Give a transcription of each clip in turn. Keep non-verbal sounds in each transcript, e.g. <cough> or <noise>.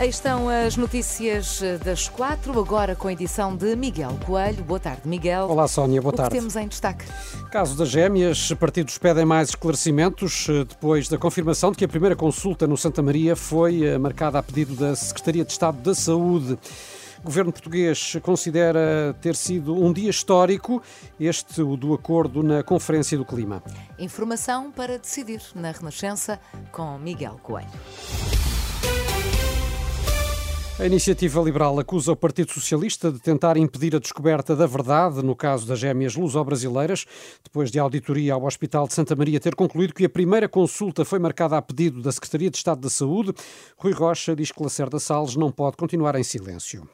Aí estão as notícias das quatro, agora com a edição de Miguel Coelho. Boa tarde, Miguel. Olá, Sónia, boa o tarde. que temos em destaque? Caso das gêmeas, partidos pedem mais esclarecimentos eh, depois da confirmação de que a primeira consulta no Santa Maria foi eh, marcada a pedido da Secretaria de Estado da Saúde. O governo português considera ter sido um dia histórico, este o do acordo na Conferência do Clima. Informação para decidir na Renascença com Miguel Coelho. A iniciativa liberal acusa o Partido Socialista de tentar impedir a descoberta da verdade no caso das gêmeas luso-brasileiras, depois de a auditoria ao Hospital de Santa Maria ter concluído que a primeira consulta foi marcada a pedido da Secretaria de Estado da Saúde. Rui Rocha diz que Lacerda Salles não pode continuar em silêncio.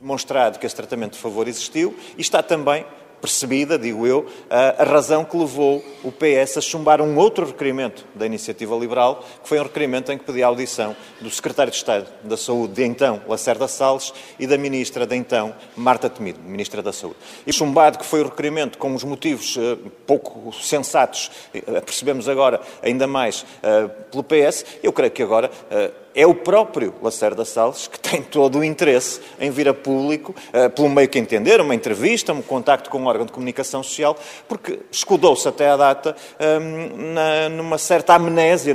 Demonstrado que esse tratamento de favor existiu e está também percebida, digo eu, a razão que levou o PS a chumbar um outro requerimento da Iniciativa Liberal, que foi um requerimento em que pedia a audição do Secretário de Estado da Saúde de então, Lacerda Salles, e da Ministra de então, Marta Temido, Ministra da Saúde. E chumbado que foi o requerimento com os motivos uh, pouco sensatos, uh, percebemos agora ainda mais uh, pelo PS, eu creio que agora é o próprio Lacerda Salles que tem todo o interesse em vir a público, uh, pelo meio que entender, uma entrevista, um contacto com um órgão de comunicação social, porque escudou-se até à data um, na, numa certa amnésia.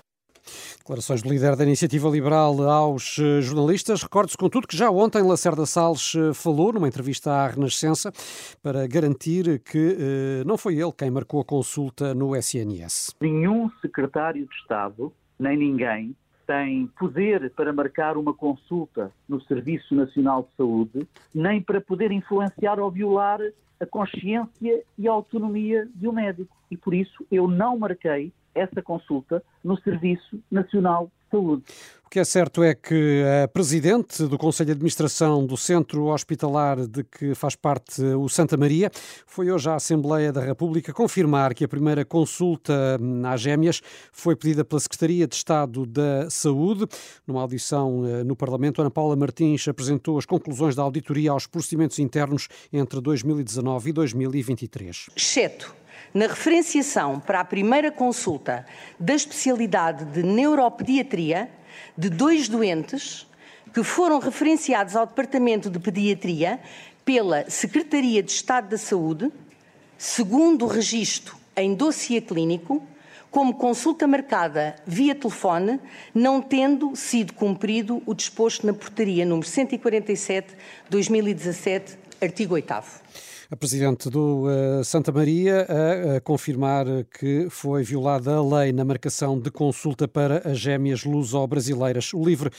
Declarações do líder da Iniciativa Liberal aos jornalistas. Recorde-se, contudo, que já ontem Lacerda Salles falou numa entrevista à Renascença para garantir que eh, não foi ele quem marcou a consulta no SNS. Nenhum secretário de Estado, nem ninguém, tem poder para marcar uma consulta no Serviço Nacional de Saúde, nem para poder influenciar ou violar a consciência e a autonomia de um médico. E por isso eu não marquei essa consulta no Serviço Nacional de Saúde. O que é certo é que a Presidente do Conselho de Administração do Centro Hospitalar de que faz parte o Santa Maria foi hoje à Assembleia da República confirmar que a primeira consulta às gêmeas foi pedida pela Secretaria de Estado da Saúde. Numa audição eh, no Parlamento, Ana Paula Martins apresentou as conclusões da auditoria aos procedimentos internos entre 2019 e 2023. Exceto na referenciação para a primeira consulta da especialidade de neuropediatria de dois doentes que foram referenciados ao Departamento de Pediatria pela Secretaria de Estado da Saúde, segundo o registro em dossiê clínico, como consulta marcada via telefone, não tendo sido cumprido o disposto na portaria número 147/2017, artigo 8 a Presidente do uh, Santa Maria a, a, confirmar que foi violada a lei na marcação de consulta para as gêmeas luso-brasileiras. O LIVRE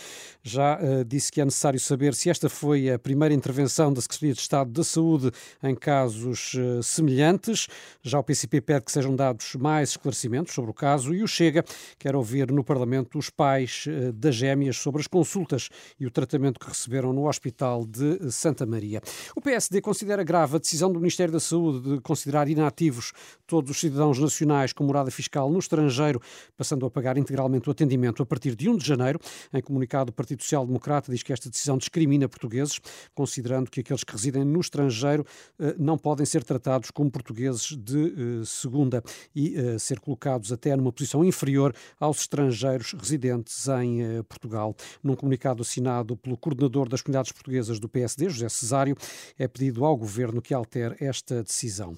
já uh, disse que é necessário saber se esta foi a primeira intervenção da Secretaria de Estado da Saúde em casos uh, semelhantes. Já o PCP pede que sejam dados mais esclarecimentos sobre o caso e o Chega quer ouvir no Parlamento os pais das gêmeas sobre as consultas e o tratamento que receberam no Hospital de Santa Maria. O PSD considera grave a decisão decisão do Ministério da Saúde de considerar inativos todos os cidadãos nacionais com morada fiscal no estrangeiro, passando a pagar integralmente o atendimento a partir de 1 de janeiro. Em comunicado, o Partido Social Democrata diz que esta decisão discrimina portugueses, considerando que aqueles que residem no estrangeiro eh, não podem ser tratados como portugueses de eh, segunda e eh, ser colocados até numa posição inferior aos estrangeiros residentes em Portugal. Num comunicado assinado pelo coordenador das comunidades portuguesas do PSD, José Cesário, é pedido ao governo que altere esta decisão.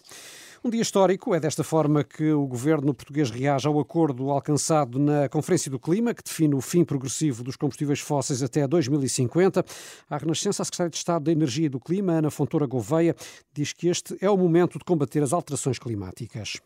Um dia histórico, é desta forma que o governo português reage ao acordo alcançado na Conferência do Clima, que define o fim progressivo dos combustíveis fósseis até 2050. A Renascença, a Secretária de Estado da Energia e do Clima, Ana Fontoura Gouveia, diz que este é o momento de combater as alterações climáticas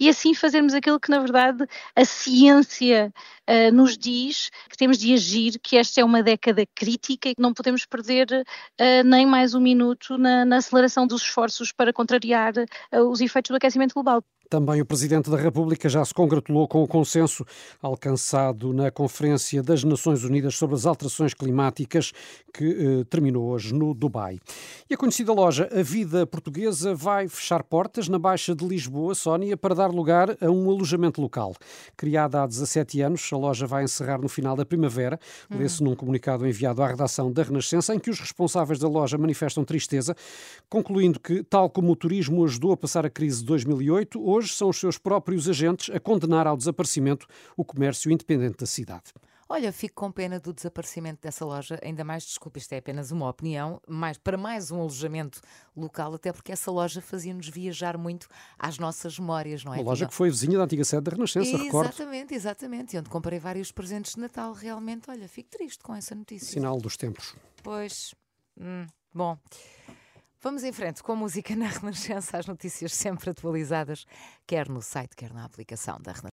e assim fazermos aquilo que, na verdade, a ciência uh, nos diz que temos de agir, que esta é uma década crítica e que não podemos perder uh, nem mais um minuto na, na, aceleração dos esforços para contrariar uh, os efeitos do aquecimento global. Também o Presidente da República já se congratulou com o consenso alcançado na Conferência das Nações Unidas sobre as Alterações Climáticas, que eh, terminou hoje no Dubai. E a conhecida loja A Vida Portuguesa vai fechar portas na Baixa de Lisboa, Sónia, para dar lugar a um alojamento local. Criada há 17 anos, a loja vai encerrar no final da primavera. Uhum. Lê-se num comunicado enviado à redação da Renascença, em que os responsáveis da loja manifestam tristeza, concluindo que, tal como o turismo ajudou a passar a crise de 2008, hoje hoje são os seus próprios agentes a condenar ao desaparecimento o comércio independente da cidade. Olha, fico com pena do desaparecimento dessa loja, ainda mais, desculpe, isto é apenas uma opinião, mas para mais um alojamento local, até porque essa loja fazia-nos viajar muito às nossas memórias, não é? Uma loja que foi vizinha da antiga sede da Renascença, exatamente, recordo. Exatamente, exatamente, onde comprei vários presentes de Natal, realmente, olha, fico triste com essa notícia. Sinal dos tempos. Pois, hum, bom... Vamos em frente com música na <laughs> Renascença, as notícias sempre atualizadas, quer no site, quer na aplicação da Renascença.